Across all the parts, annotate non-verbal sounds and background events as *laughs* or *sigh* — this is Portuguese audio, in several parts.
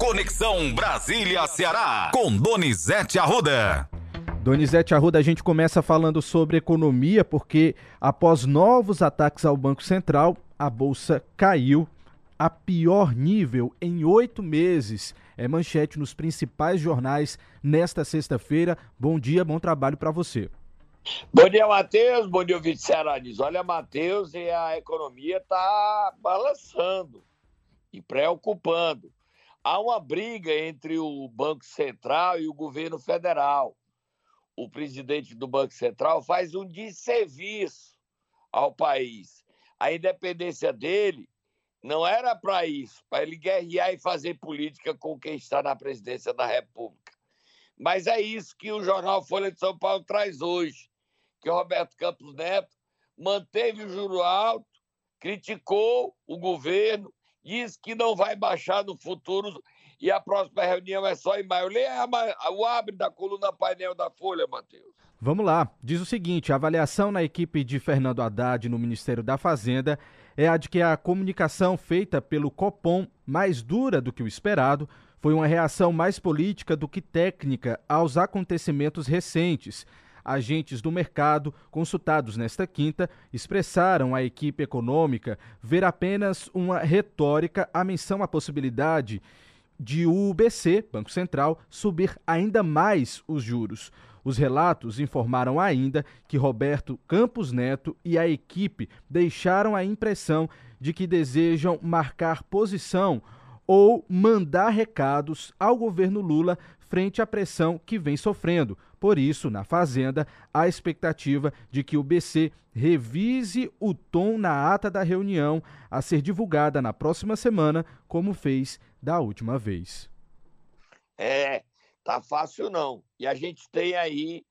Conexão Brasília-Ceará, com Donizete Arruda. Donizete Arruda, a gente começa falando sobre economia, porque após novos ataques ao Banco Central, a Bolsa caiu a pior nível em oito meses. É manchete nos principais jornais nesta sexta-feira. Bom dia, bom trabalho para você. Bom dia, Matheus. Bom dia, ouvinte Cearandes. Olha, Matheus, e a economia está balançando e preocupando. Há uma briga entre o Banco Central e o governo federal. O presidente do Banco Central faz um desserviço ao país. A independência dele não era para isso, para ele guerrear e fazer política com quem está na presidência da República. Mas é isso que o jornal Folha de São Paulo traz hoje, que Roberto Campos Neto manteve o juro alto, criticou o governo, disse que não vai baixar no futuro e a próxima reunião é só em maio. Leia o abre da coluna painel da Folha, Matheus. Vamos lá. Diz o seguinte: a avaliação na equipe de Fernando Haddad no Ministério da Fazenda é a de que a comunicação feita pelo Copom, mais dura do que o esperado, foi uma reação mais política do que técnica aos acontecimentos recentes. Agentes do mercado, consultados nesta quinta, expressaram à equipe econômica ver apenas uma retórica à menção à possibilidade de o BC, Banco Central, subir ainda mais os juros. Os relatos informaram ainda que Roberto Campos Neto e a equipe deixaram a impressão de que desejam marcar posição ou mandar recados ao governo Lula frente à pressão que vem sofrendo. Por isso, na Fazenda, há expectativa de que o BC revise o tom na ata da reunião a ser divulgada na próxima semana, como fez da última vez. É, tá fácil não. E a gente tem aí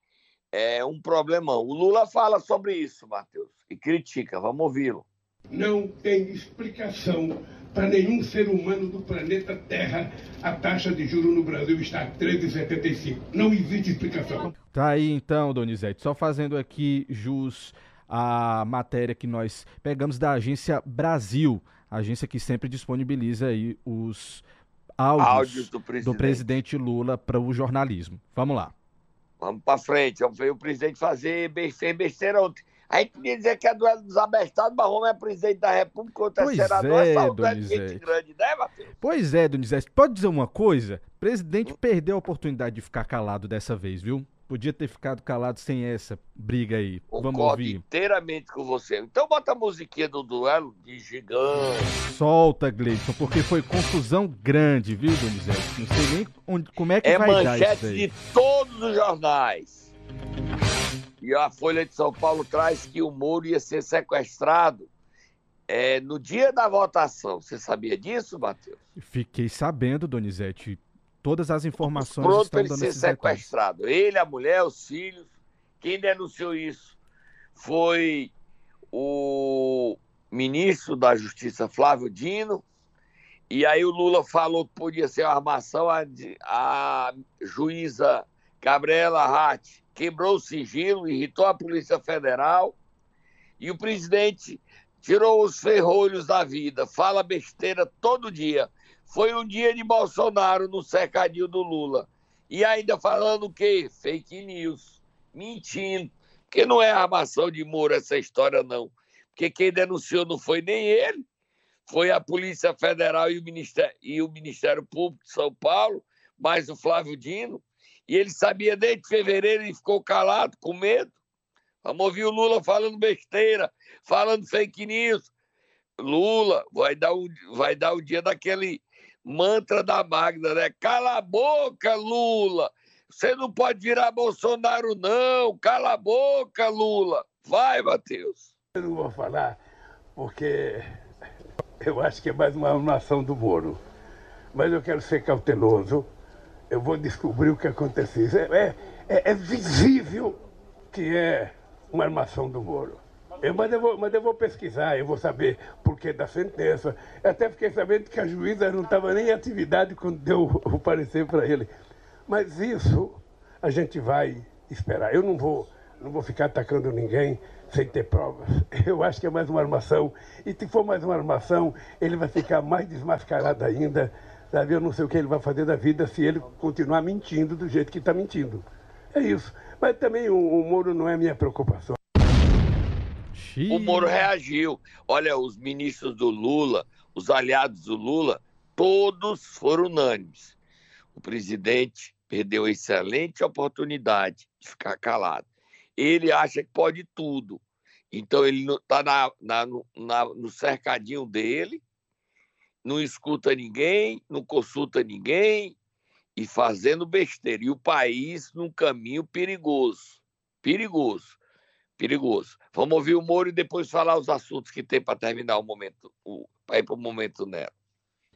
é, um problemão. O Lula fala sobre isso, Matheus, e critica. Vamos ouvi-lo. Não tem explicação para nenhum ser humano do planeta Terra a taxa de juros no Brasil está a 13,75. Não existe explicação. Tá aí então, Donizete, só fazendo aqui jus à matéria que nós pegamos da agência Brasil, agência que sempre disponibiliza aí os áudios, áudios do, presidente. do, presidente. Lula para o jornalismo. Vamos lá. Vamos para frente. Vamos ver o presidente fazer besteira ontem. A gente podia dizer que é duelo dos abestados, mas Roma é presidente da República, outro pois é senador, é, é Donizete. grande, né, Matheus? Pois é, Donizete. Pode dizer uma coisa? O presidente perdeu a oportunidade de ficar calado dessa vez, viu? Podia ter ficado calado sem essa briga aí. Concordo Vamos ouvir. inteiramente com você. Então bota a musiquinha do duelo de gigante. Solta, Gleison, porque foi confusão grande, viu, Donizete? Não sei nem onde, como é que é vai dar isso É manchete de todos os jornais. E a Folha de São Paulo traz que o Moro ia ser sequestrado é, no dia da votação. Você sabia disso, Matheus? Fiquei sabendo, Donizete. Todas as informações Pronto estão ele dando ser sequestrado. Detalhes. Ele, a mulher, os filhos. Quem denunciou isso foi o ministro da Justiça, Flávio Dino. E aí o Lula falou que podia ser uma armação. A, a juíza Gabriela Ratti quebrou o sigilo, irritou a Polícia Federal. E o presidente tirou os ferrolhos da vida, fala besteira todo dia. Foi um dia de Bolsonaro no cercadinho do Lula. E ainda falando o quê? Fake news. Mentindo. Porque não é armação de Moro essa história, não. Porque quem denunciou não foi nem ele, foi a Polícia Federal e o Ministério, e o Ministério Público de São Paulo, mais o Flávio Dino. E ele sabia desde fevereiro e ficou calado, com medo. Vamos ouvir o Lula falando besteira, falando fake news. Lula vai dar o, vai dar o dia daquele mantra da Magda, né? Cala a boca, Lula! Você não pode virar Bolsonaro, não! Cala a boca, Lula! Vai, Matheus! Eu não vou falar, porque eu acho que é mais uma armação do Moro. Mas eu quero ser cauteloso. Eu vou descobrir o que aconteceu. É, é, é visível que é uma armação do Moro. Eu, mas, eu vou, mas eu vou pesquisar, eu vou saber por que da sentença. Eu até fiquei sabendo que a juíza não estava nem em atividade quando deu o parecer para ele. Mas isso a gente vai esperar. Eu não vou, não vou ficar atacando ninguém sem ter provas. Eu acho que é mais uma armação. E se for mais uma armação, ele vai ficar mais desmascarado ainda Sabe, eu não sei o que ele vai fazer da vida se ele continuar mentindo do jeito que está mentindo. É isso. Mas também o, o Moro não é minha preocupação. O Moro reagiu. Olha, os ministros do Lula, os aliados do Lula, todos foram unânimes. O presidente perdeu a excelente oportunidade de ficar calado. Ele acha que pode tudo. Então ele está na, na, na, no cercadinho dele, não escuta ninguém, não consulta ninguém e fazendo besteira. E o país num caminho perigoso. Perigoso. Perigoso. Vamos ouvir o Moro e depois falar os assuntos que tem para terminar o momento, para ir para o momento nela.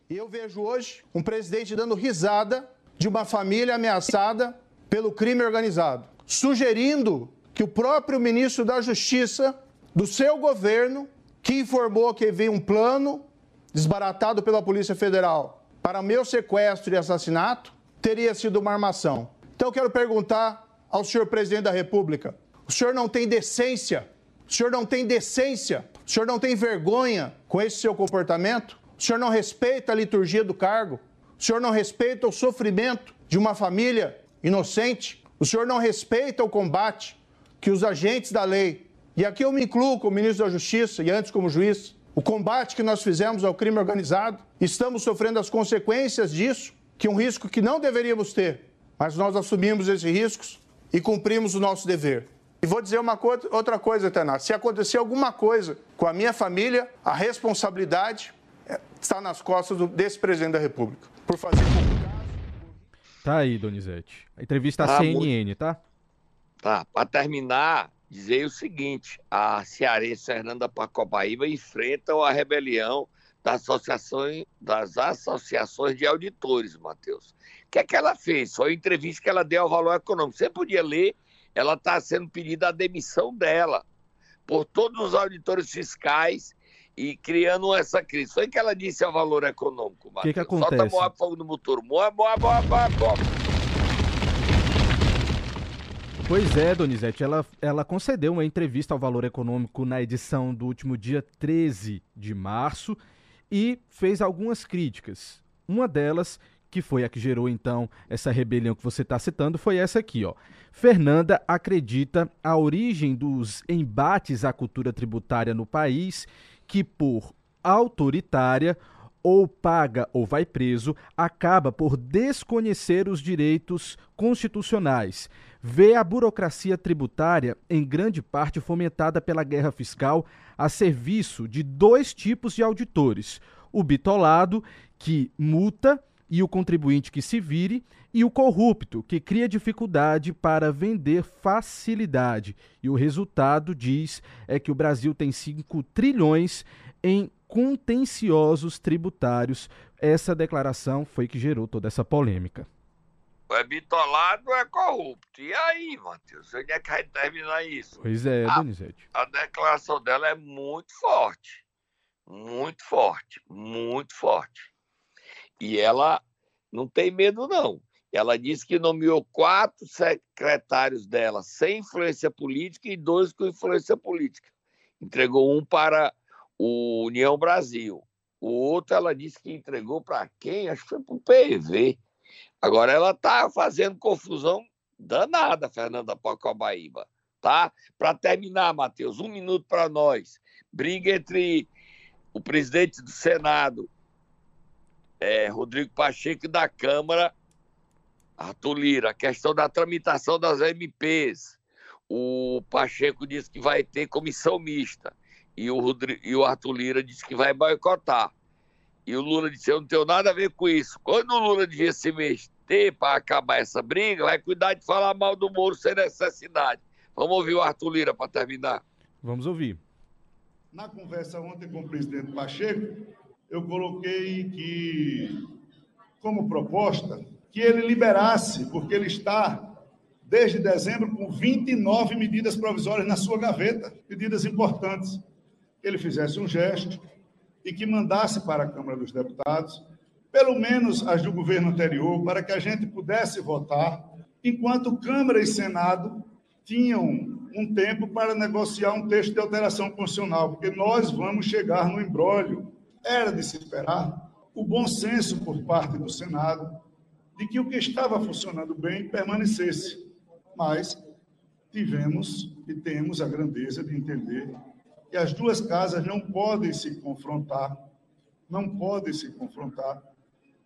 Eu vejo hoje um presidente dando risada de uma família ameaçada pelo crime organizado, sugerindo que o próprio ministro da Justiça do seu governo, que informou que havia um plano desbaratado pela Polícia Federal para meu sequestro e assassinato, teria sido uma armação. Então eu quero perguntar ao senhor presidente da República: o senhor não tem decência? O senhor não tem decência? O senhor não tem vergonha com esse seu comportamento? O senhor não respeita a liturgia do cargo? O senhor não respeita o sofrimento de uma família inocente? O senhor não respeita o combate que os agentes da lei, e aqui eu me incluo como ministro da Justiça e antes como juiz, o combate que nós fizemos ao crime organizado, estamos sofrendo as consequências disso, que é um risco que não deveríamos ter, mas nós assumimos esses riscos e cumprimos o nosso dever. E vou dizer uma co outra coisa, Tenato. Se acontecer alguma coisa com a minha família, a responsabilidade é, está nas costas do, desse presidente da República. Por fazer Tá aí, Donizete. A entrevista à CNN, tá? Tá. Para terminar, dizer o seguinte: a cearense Fernanda Pacobaíba enfrenta a rebelião das associações, das associações de auditores, Matheus. O que é que ela fez? Foi a entrevista que ela deu ao Valor Econômico. Você podia ler ela está sendo pedida a demissão dela por todos os auditores fiscais e criando essa crise. Foi o que ela disse ao valor econômico, O que, que acontece? Solta Moab fogo no motor. Moab, Moab, Moab, Moab, Moab. Pois é, Donizete, ela, ela concedeu uma entrevista ao Valor Econômico na edição do último dia 13 de março e fez algumas críticas. Uma delas que foi a que gerou então essa rebelião que você está citando, foi essa aqui, ó. Fernanda acredita a origem dos embates à cultura tributária no país, que por autoritária ou paga ou vai preso, acaba por desconhecer os direitos constitucionais. Vê a burocracia tributária, em grande parte fomentada pela guerra fiscal, a serviço de dois tipos de auditores: o bitolado, que multa e o contribuinte que se vire, e o corrupto, que cria dificuldade para vender facilidade. E o resultado, diz, é que o Brasil tem 5 trilhões em contenciosos tributários. Essa declaração foi que gerou toda essa polêmica. É bitolado, é corrupto. E aí, Matheus? Onde é que vai terminar isso? Pois é, a, Donizete. A declaração dela é muito forte. Muito forte. Muito forte. E ela não tem medo, não. Ela disse que nomeou quatro secretários dela sem influência política e dois com influência política. Entregou um para o União Brasil. O outro ela disse que entregou para quem? Acho que foi para o PV. Agora ela está fazendo confusão danada, Fernanda Pocobaíba. Tá? Para terminar, Matheus, um minuto para nós. Briga entre o presidente do Senado é, Rodrigo Pacheco da Câmara, Arthur Lira, a questão da tramitação das MPs. O Pacheco disse que vai ter comissão mista e o, Rodrigo, e o Arthur Lira disse que vai boicotar. E o Lula disse: Eu não tenho nada a ver com isso. Quando o Lula devia se mexer para acabar essa briga, vai cuidar de falar mal do Moro sem necessidade. Vamos ouvir o Arthur Lira para terminar. Vamos ouvir. Na conversa ontem com o presidente Pacheco, eu coloquei que, como proposta, que ele liberasse, porque ele está desde dezembro com 29 medidas provisórias na sua gaveta, medidas importantes. Que ele fizesse um gesto e que mandasse para a Câmara dos Deputados, pelo menos as do governo anterior, para que a gente pudesse votar, enquanto Câmara e Senado tinham um tempo para negociar um texto de alteração constitucional, porque nós vamos chegar no embrólio era de se esperar o bom senso por parte do Senado de que o que estava funcionando bem permanecesse. Mas tivemos e temos a grandeza de entender que as duas casas não podem se confrontar, não podem se confrontar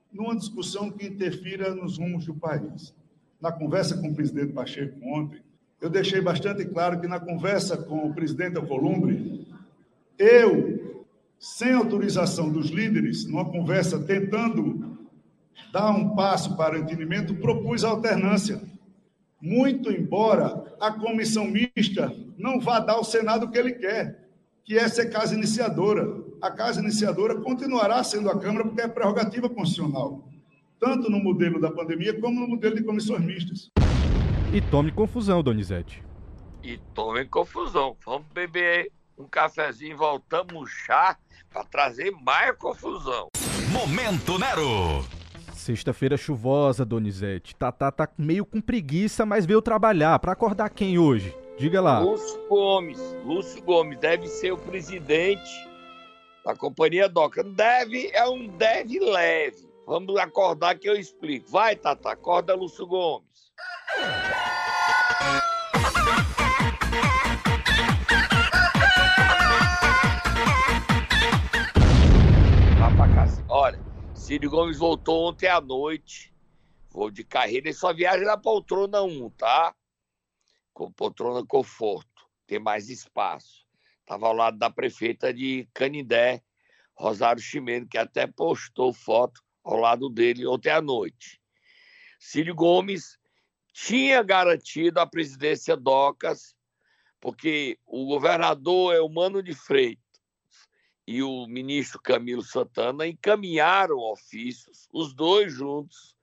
numa discussão que interfira nos rumos do país. Na conversa com o presidente Pacheco ontem, eu deixei bastante claro que na conversa com o presidente Alcolumbre, eu, sem autorização dos líderes, numa conversa tentando dar um passo para o entendimento, propus alternância. Muito embora a comissão mista não vá dar ao Senado o que ele quer, que é ser casa iniciadora. A casa iniciadora continuará sendo a Câmara porque é prerrogativa constitucional, tanto no modelo da pandemia como no modelo de comissões mistas. E tome confusão, Donizete. E tome confusão. Vamos beber um cafezinho, voltamos chá para trazer mais confusão. Momento Nero. Sexta-feira chuvosa, Donizete. Tatá tá meio com preguiça, mas veio trabalhar. Para acordar quem hoje? Diga lá. Lúcio Gomes. Lúcio Gomes deve ser o presidente da Companhia Doca. Deve é um deve leve. Vamos acordar que eu explico. Vai, Tata, acorda Lúcio Gomes. Olha, Ciro Gomes voltou ontem à noite. Voo de carreira, ele só viaja na poltrona 1, tá? Com poltrona conforto. Tem mais espaço. Estava ao lado da prefeita de Canindé, Rosário Chimeno, que até postou foto ao lado dele ontem à noite. Ciro Gomes tinha garantido a presidência Docas, porque o governador é o Mano de Freitas e o ministro Camilo Santana encaminharam ofícios, os dois juntos,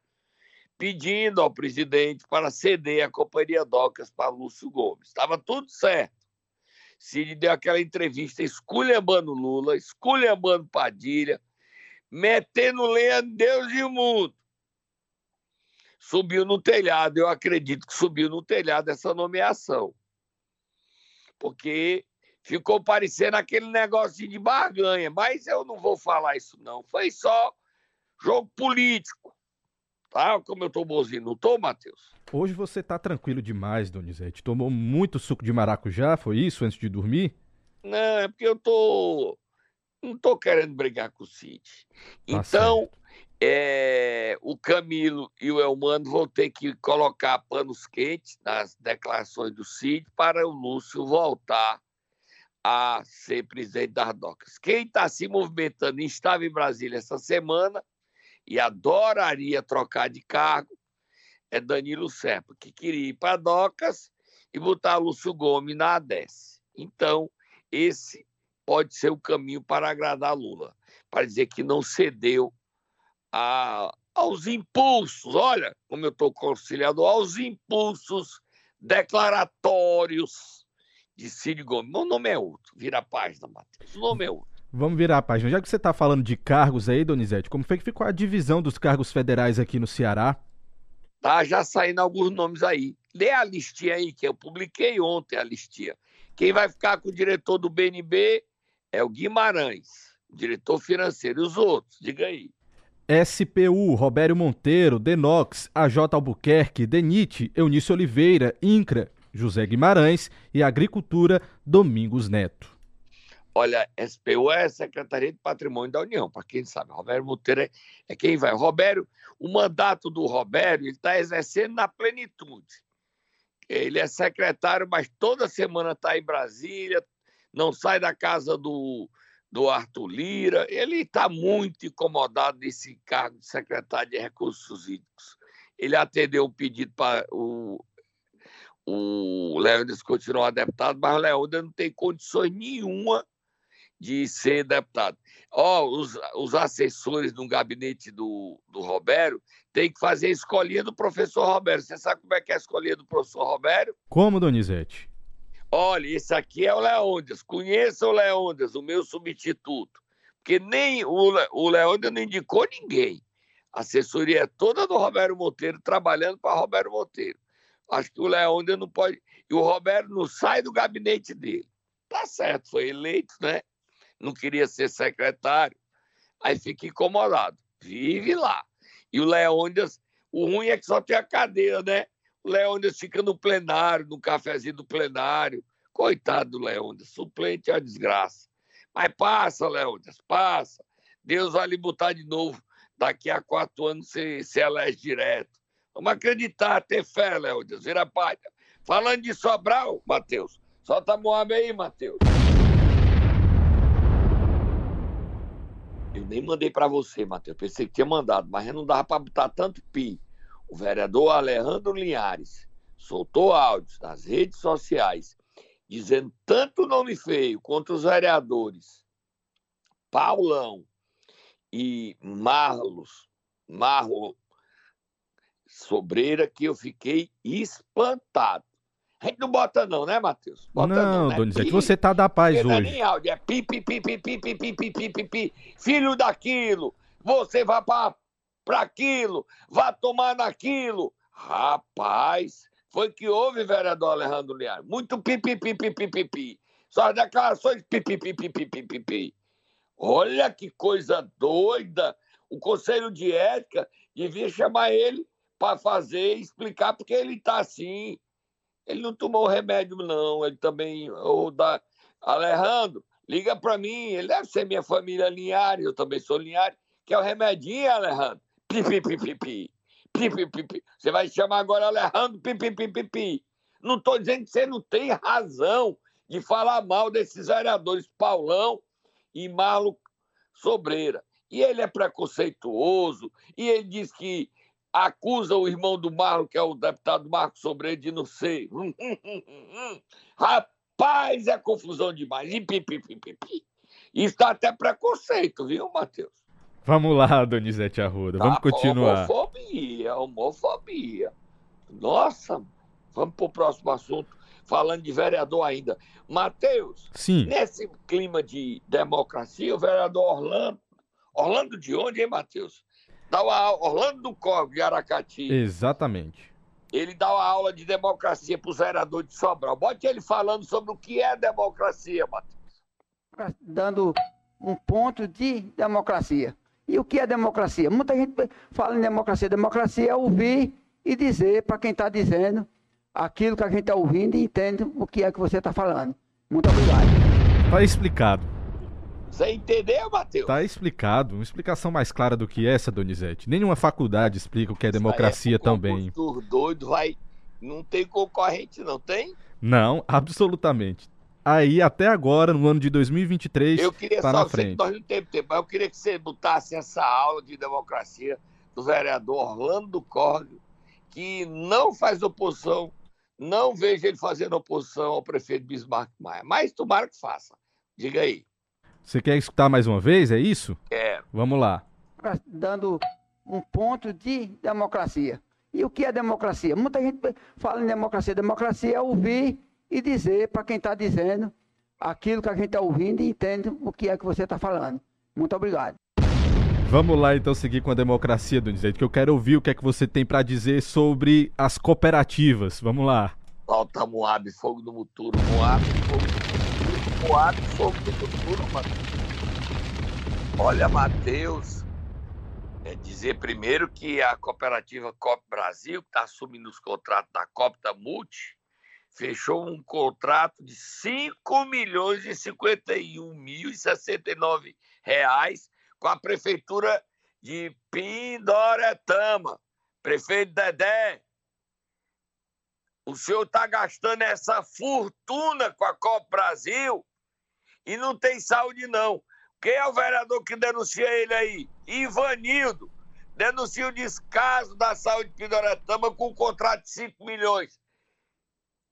pedindo ao presidente para ceder a Companhia Docas para Lúcio Gomes. Estava tudo certo. Cid deu aquela entrevista esculhambando Lula, esculhambando Padilha, metendo lenha Deus e o mundo subiu no telhado. Eu acredito que subiu no telhado essa nomeação. Porque ficou parecendo aquele negócio de barganha. Mas eu não vou falar isso, não. Foi só jogo político. Tá? Como eu tô bonzinho, não tô, Matheus? Hoje você tá tranquilo demais, Donizete. Tomou muito suco de maracujá, foi isso, antes de dormir? Não, é porque eu tô. Não tô querendo brigar com o Cid. Tá então, é, o Camilo e o Elmano vão ter que colocar panos quentes nas declarações do Cid para o Lúcio voltar a ser presidente das docas. Quem está se movimentando e estava em Brasília essa semana e adoraria trocar de cargo é Danilo Serpa, que queria ir para docas e botar Lúcio Gomes na ADES. Então, esse pode ser o caminho para agradar Lula, para dizer que não cedeu a, aos impulsos, olha como eu estou conciliado, aos impulsos declaratórios de Cid Gomes. Meu nome é outro, vira a página, Matheus. O nome é outro. Vamos virar a página. Já que você está falando de cargos aí, Donizete, como foi que ficou a divisão dos cargos federais aqui no Ceará? Tá já saindo alguns nomes aí. Lê a listinha aí, que eu publiquei ontem a listinha. Quem vai ficar com o diretor do BNB é o Guimarães, diretor financeiro. E os outros, diga aí. SPU, Robério Monteiro, Denox, AJ Albuquerque, Denite, Eunice Oliveira, INCRA, José Guimarães e Agricultura, Domingos Neto. Olha, SPU é Secretaria de Patrimônio da União, para quem sabe. Robério Monteiro é, é, quem vai. Robério, o mandato do Robério, ele está exercendo na plenitude. Ele é secretário, mas toda semana está em Brasília, não sai da casa do, do Arthur Lira. Ele está muito incomodado desse cargo de secretário de Recursos Hídricos. Ele atendeu o pedido para o, o Leônidas continuar deputado, mas o Leônidas não tem condições nenhuma de ser deputado. Ó, oh, os, os assessores do gabinete do, do Robério têm que fazer a escolinha do professor Robério. Você sabe como é que é a escolinha do professor Robério? Como, Donizete? Olha, esse aqui é o Leônidas. Conheça o Leônidas, o meu substituto. Porque nem o, Le, o Leônidas não indicou ninguém. A assessoria é toda do Roberto Monteiro, trabalhando para Roberto Monteiro. Acho que o Leônidas não pode. E o Roberto não sai do gabinete dele. Tá certo, foi eleito, né? Não queria ser secretário. aí fica incomodado. Vive lá. E o Leônidas, o ruim é que só tem a cadeira, né? O Leônidas fica no plenário, no cafezinho do plenário. Coitado do Leônidas, suplente é a desgraça. Mas passa, Leônidas, passa. Deus vai lhe botar de novo. Daqui a quatro anos você se elege direto. Vamos acreditar, ter fé, Leônidas. Vira pai. Falando de Sobral, Matheus. Solta a Moab aí, Matheus. Eu nem mandei para você, Matheus. Pensei que tinha mandado, mas não dava para botar tanto pi. O vereador Alejandro Linhares soltou áudios nas redes sociais dizendo tanto nome feio contra os vereadores Paulão e Marlos, Marlo Sobreira, que eu fiquei espantado. A gente não bota não, né, Matheus? Bota não, não né? Donizete, você tá da paz Porque não é hoje. nem áudio, é pi, pi, pi, pi, pi, pi, pi, pi, pi, pi. Filho daquilo, você vai pra, pra aquilo, vai tomar naquilo. Rapaz, foi que houve, vereador Alejandro Lear. Muito pi, pi, pi, pi, pi, pi, pi. Só as declarações pi, pi, pi, pi, pi, pi, pi, pi. Olha que coisa doida. O Conselho de Ética devia chamar ele para fazer, explicar porque ele está assim. Ele não tomou remédio, não. Ele também. Ou da... Alejandro, liga para mim. Ele deve ser minha família Linhares, eu também sou Linhares. Que é o remedinho, Alejandro. Pi, pi, pi, pi, pi. Pi, pi, pi, pi. Você vai chamar agora Alejandro pi, pi, pi, pi, pi. Não estou dizendo que você não tem razão de falar mal desses vereadores Paulão e Marlo Sobreira. E ele é preconceituoso, e ele diz que acusa o irmão do Marlo, que é o deputado Marcos Sobreira, de não ser. *laughs* Rapaz, é confusão demais. E pi, pi, pi, pi, pi. Isso dá até preconceito, viu, Matheus? Vamos lá, Donizete Arruda, vamos Tá, continuar. Homofobia, homofobia. Nossa, vamos para o próximo assunto, falando de vereador ainda. Matheus, Sim, nesse clima de democracia, o vereador Orlando. Orlando de onde, hein, Matheus? Dá uma aula, Orlando do Corvo, de Aracati. exatamente. Ele dá uma aula de democracia para os vereadores de Sobral. Bote ele falando sobre o que é democracia, Matheus. dando um ponto de democracia. E o que é democracia? Muita gente fala em democracia. Democracia é ouvir e dizer para quem está dizendo aquilo que a gente está ouvindo e entende o que é que você está falando. Muito obrigado. Tá explicado. Você entendeu, Matheus? Tá explicado. Uma explicação mais clara do que essa, Donizete. Nenhuma faculdade explica o que é democracia Isso aí é também. concurso doido, vai. Não tem concorrente, não tem? Não, absolutamente. Aí, até agora, no ano de 2023, Eu queria tá só, na frente. nós não temos tempo, mas eu queria que você botasse essa aula de democracia do vereador Orlando do Córrego, que não faz oposição, não vejo ele fazendo oposição ao prefeito Bismarck Maia, mas tomara que faça. Diga aí. Você quer escutar mais uma vez? É isso? Quero. Vamos lá. Dando um ponto de democracia. E o que é democracia? Muita gente fala em democracia. Democracia é ouvir e dizer para quem está dizendo aquilo que a gente está ouvindo e entende o que é que você está falando. Muito obrigado. Vamos lá então seguir com a democracia, Donizete, que eu quero ouvir o que é que você tem pra dizer sobre as cooperativas. Vamos lá. Falta Moab, fogo no Muturo. Moab, fogo Moab, fogo no Muturo, Matheus. Olha, Matheus, é dizer primeiro que a cooperativa COP Brasil, que está assumindo os contratos da COP da Multi, fechou um contrato de 5 milhões e 51 mil e 69 reais com a prefeitura de Pindoretama. Prefeito Dedé, o senhor está gastando essa fortuna com a Copa Brasil e não tem saúde, não. Quem é o vereador que denuncia ele aí? Ivanildo. Denuncia o descaso da saúde de Pindoretama com um contrato de 5 milhões.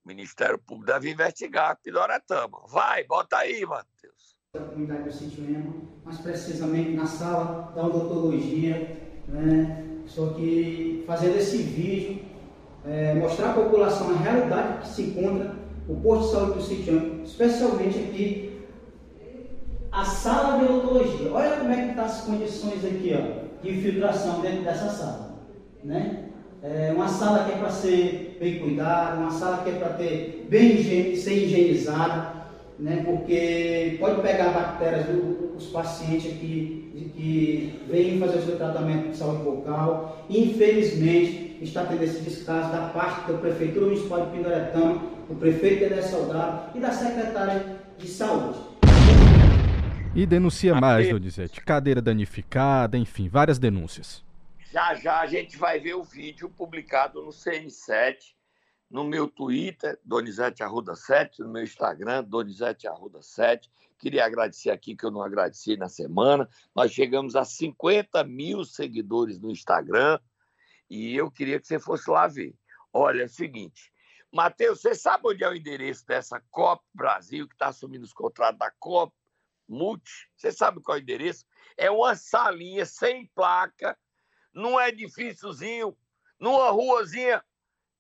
O Ministério Público deve investigar Pindoretama. Vai, bota aí, Matheus. da comunidade do sítio Emo, mais precisamente na sala da odontologia. Né? Estou aqui fazendo esse vídeo, é, mostrar à população a realidade que se encontra o posto de saúde do sítio Emo, especialmente aqui a sala de odontologia. Olha como é que estão as condições aqui ó, de infiltração dentro dessa sala. Né? É uma sala que é para ser bem cuidada, uma sala que é para ter bem ser higienizada né, porque pode pegar bactérias dos pacientes aqui que vêm fazer o seu tratamento de saúde bucal. Infelizmente, está tendo esse descaso da parte da Prefeitura Municipal de Pindoretama, do prefeito Dedé Soldado e da secretária de Saúde. E denuncia mais, Donizete. Cadeira danificada, enfim, várias denúncias. Já já a gente vai ver o vídeo publicado no CN7 no meu Twitter, Donizete Arruda 7, no meu Instagram, Donizete Arruda 7. Queria agradecer aqui que eu não agradeci na semana. Nós chegamos a 50 mil seguidores no Instagram e eu queria que você fosse lá ver. Olha, é o seguinte, Matheus, você sabe onde é o endereço dessa COP Brasil, que está assumindo os contratos da COP Multi? Você sabe qual é o endereço? É uma salinha sem placa, num edifíciozinho, numa ruazinha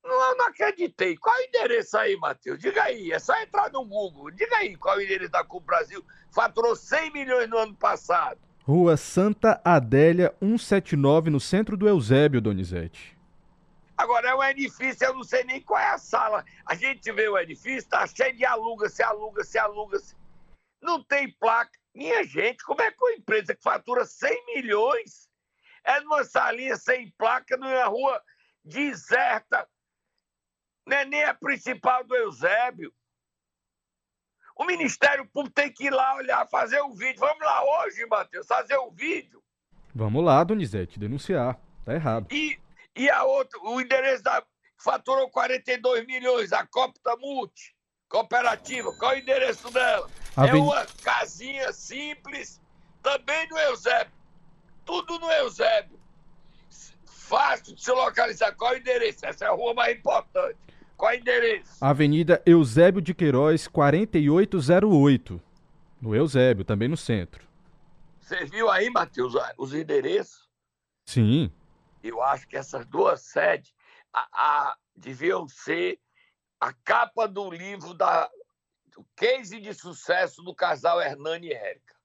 não, não acreditei. Qual é o endereço aí, Matheus? Diga aí. É só entrar no Google. Diga aí qual é o endereço da Cuba Brasil. Faturou 100 milhões no ano passado. Rua Santa Adélia, 179, no centro do Eusébio, Donizete. Agora, é um edifício, eu não sei nem qual é a sala. A gente vê o edifício, tá cheio de aluga-se, aluga-se, aluga-se. Não tem placa. Minha gente, como é que uma empresa que fatura 100 milhões é numa salinha sem placa, numa rua deserta, não é nem a principal do Eusébio. O Ministério Público tem que ir lá olhar, fazer o um vídeo. Vamos lá hoje, Matheus, fazer o um vídeo. Vamos lá, Donizete, denunciar. Tá errado. E, e a outra, o endereço da. Faturou 42 milhões, a Copta Multi, cooperativa. Qual é o endereço dela? É uma casinha simples, também no Eusébio. Tudo no Eusébio. Fácil de se localizar. Qual é o endereço? Essa é a rua mais importante. Qual é o endereço? Avenida Eusébio de Queiroz, 4808. No Eusébio, também no centro. Você viu aí, Matheus, os endereços? Sim. Eu acho que essas duas sedes a, a, deviam ser a capa do livro da o case de sucesso do casal Hernani e Érica.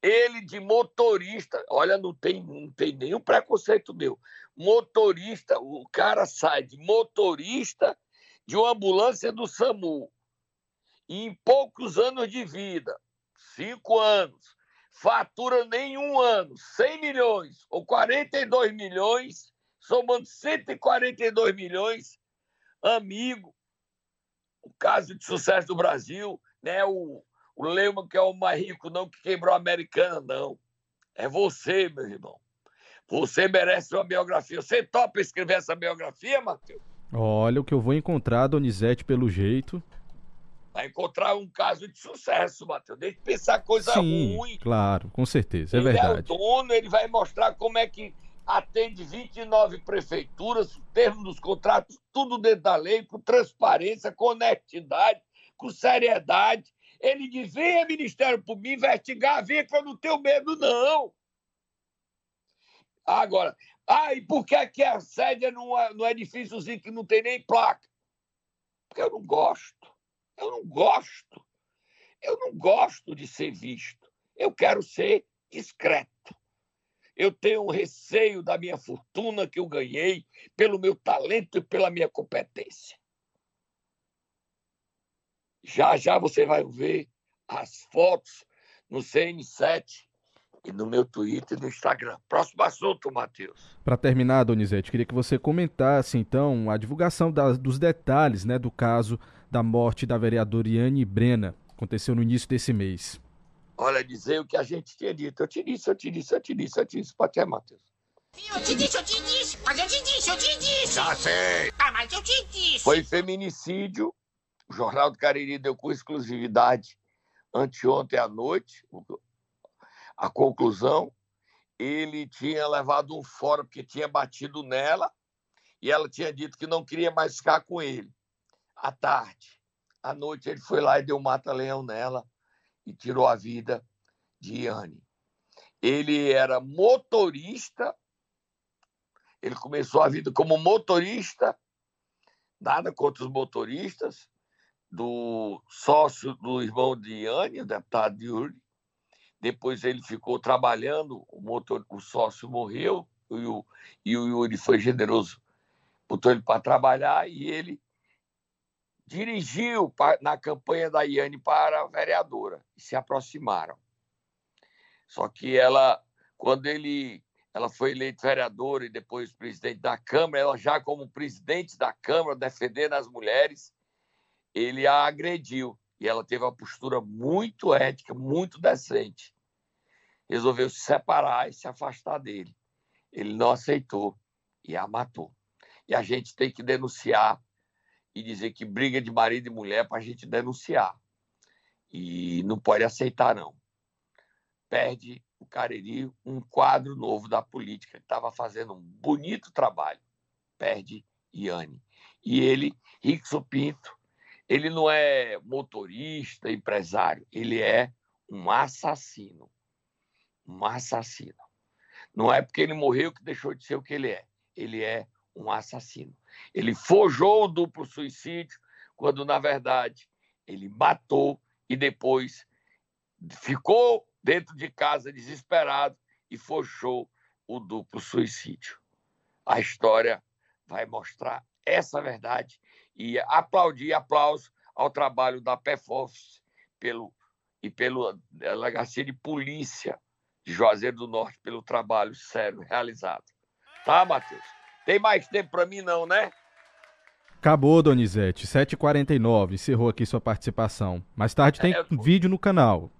Ele de motorista, olha, não tem, não tem nenhum preconceito meu. Motorista, o cara sai de motorista de uma ambulância do SAMU, e em poucos anos de vida, cinco anos, fatura nenhum ano 100 milhões ou 42 milhões, somando 142 milhões, amigo, o caso de sucesso do Brasil, né? O, o Leumann, que é o mais rico, não que quebrou a americana, não. É você, meu irmão. Você merece uma biografia. Você topa escrever essa biografia, Matheus? Olha o que eu vou encontrar, Donizete, pelo jeito. Vai encontrar um caso de sucesso, Matheus. Deixa de pensar coisa Sim, ruim. Claro, com certeza, é ele verdade. é o dono, ele vai mostrar como é que atende 29 prefeituras, termo dos contratos, tudo dentro da lei, com transparência, com honestidade, com seriedade. Ele diz: venha, Ministério Público, me investigar, venha que eu não tenho medo, não. Agora, ah, e por que aqui a sede é num, num edifíciozinho que não tem nem placa? Porque eu não gosto. Eu não gosto. Eu não gosto de ser visto. Eu quero ser discreto. Eu tenho um receio da minha fortuna que eu ganhei pelo meu talento e pela minha competência. Já já você vai ver as fotos no CN7 e no meu Twitter e no Instagram. Próximo assunto, Matheus. Para terminar, Donizete, queria que você comentasse então a divulgação da, dos detalhes né, do caso da morte da vereadora Iane Brena. Aconteceu no início desse mês. Olha, dizer o que a gente tinha dito. Eu te disse, eu te disse, eu te disse, eu te disse. Pode ter, Matheus. Eu te disse, eu te disse, mas eu te disse, eu te disse. Já sei. Ah, mas eu te disse. Foi feminicídio. O Jornal do Cariri deu com exclusividade anteontem à noite a conclusão, ele tinha levado um fora porque tinha batido nela e ela tinha dito que não queria mais ficar com ele. À tarde, à noite, ele foi lá e deu um mata-leão nela e tirou a vida de Iane. Ele era motorista, ele começou a vida como motorista, nada contra os motoristas, do sócio do irmão de Iane, o deputado Yuri, depois ele ficou trabalhando, o, motor, o sócio morreu e o, e o Yuri foi generoso, botou ele para trabalhar e ele dirigiu na campanha da Iane para vereadora e se aproximaram. Só que ela, quando ele, ela foi eleita vereadora e depois presidente da Câmara, ela já como presidente da Câmara, defendendo as mulheres, ele a agrediu. E ela teve uma postura muito ética, muito decente. Resolveu se separar e se afastar dele. Ele não aceitou e a matou. E a gente tem que denunciar e dizer que briga de marido e mulher para a gente denunciar. E não pode aceitar, não. Perde o Cariri um quadro novo da política. Ele estava fazendo um bonito trabalho. Perde Iane. E ele, Rickson Pinto, ele não é motorista, empresário, ele é um assassino. Um assassino. Não é porque ele morreu que deixou de ser o que ele é. Ele é um assassino. Ele forjou o duplo suicídio, quando, na verdade, ele matou e depois ficou dentro de casa desesperado e forjou o duplo suicídio. A história vai mostrar essa verdade e aplaudir aplauso ao trabalho da PEFOFS pelo, e pela Delegacia de Polícia de Juazeiro do Norte pelo trabalho sério realizado. Tá, Matheus? Tem mais tempo para mim, não, né? Acabou, Donizete. 7h49. Encerrou aqui sua participação. Mais tarde tem é, vídeo no canal.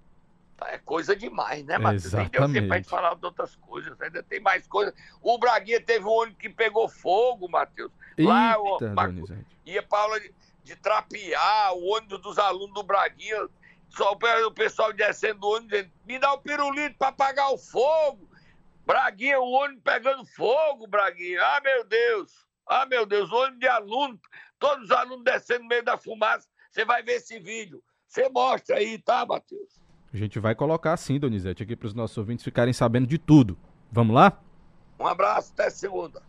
É coisa demais, né, Matheus? Exatamente. Nem deu tempo pra gente falar de outras coisas. Ainda tem mais coisas. O Braguinha teve um ônibus que pegou fogo, Matheus. Lá, Eita, o, Donizete. ia pra aula de, de trapear, o ônibus dos alunos do Braguinha. Só o pessoal descendo do ônibus dizendo: me dá o um pirulito pra apagar o fogo. Braguinha, o ônibus pegando fogo, Braguinha. Ah, meu Deus. Ah, meu Deus, o ônibus de aluno, todos os alunos descendo no meio da fumaça. Você vai ver esse vídeo. Você mostra aí, tá, Matheus? A gente vai colocar sim, Donizete, aqui para os nossos ouvintes ficarem sabendo de tudo. Vamos lá? Um abraço, até segunda.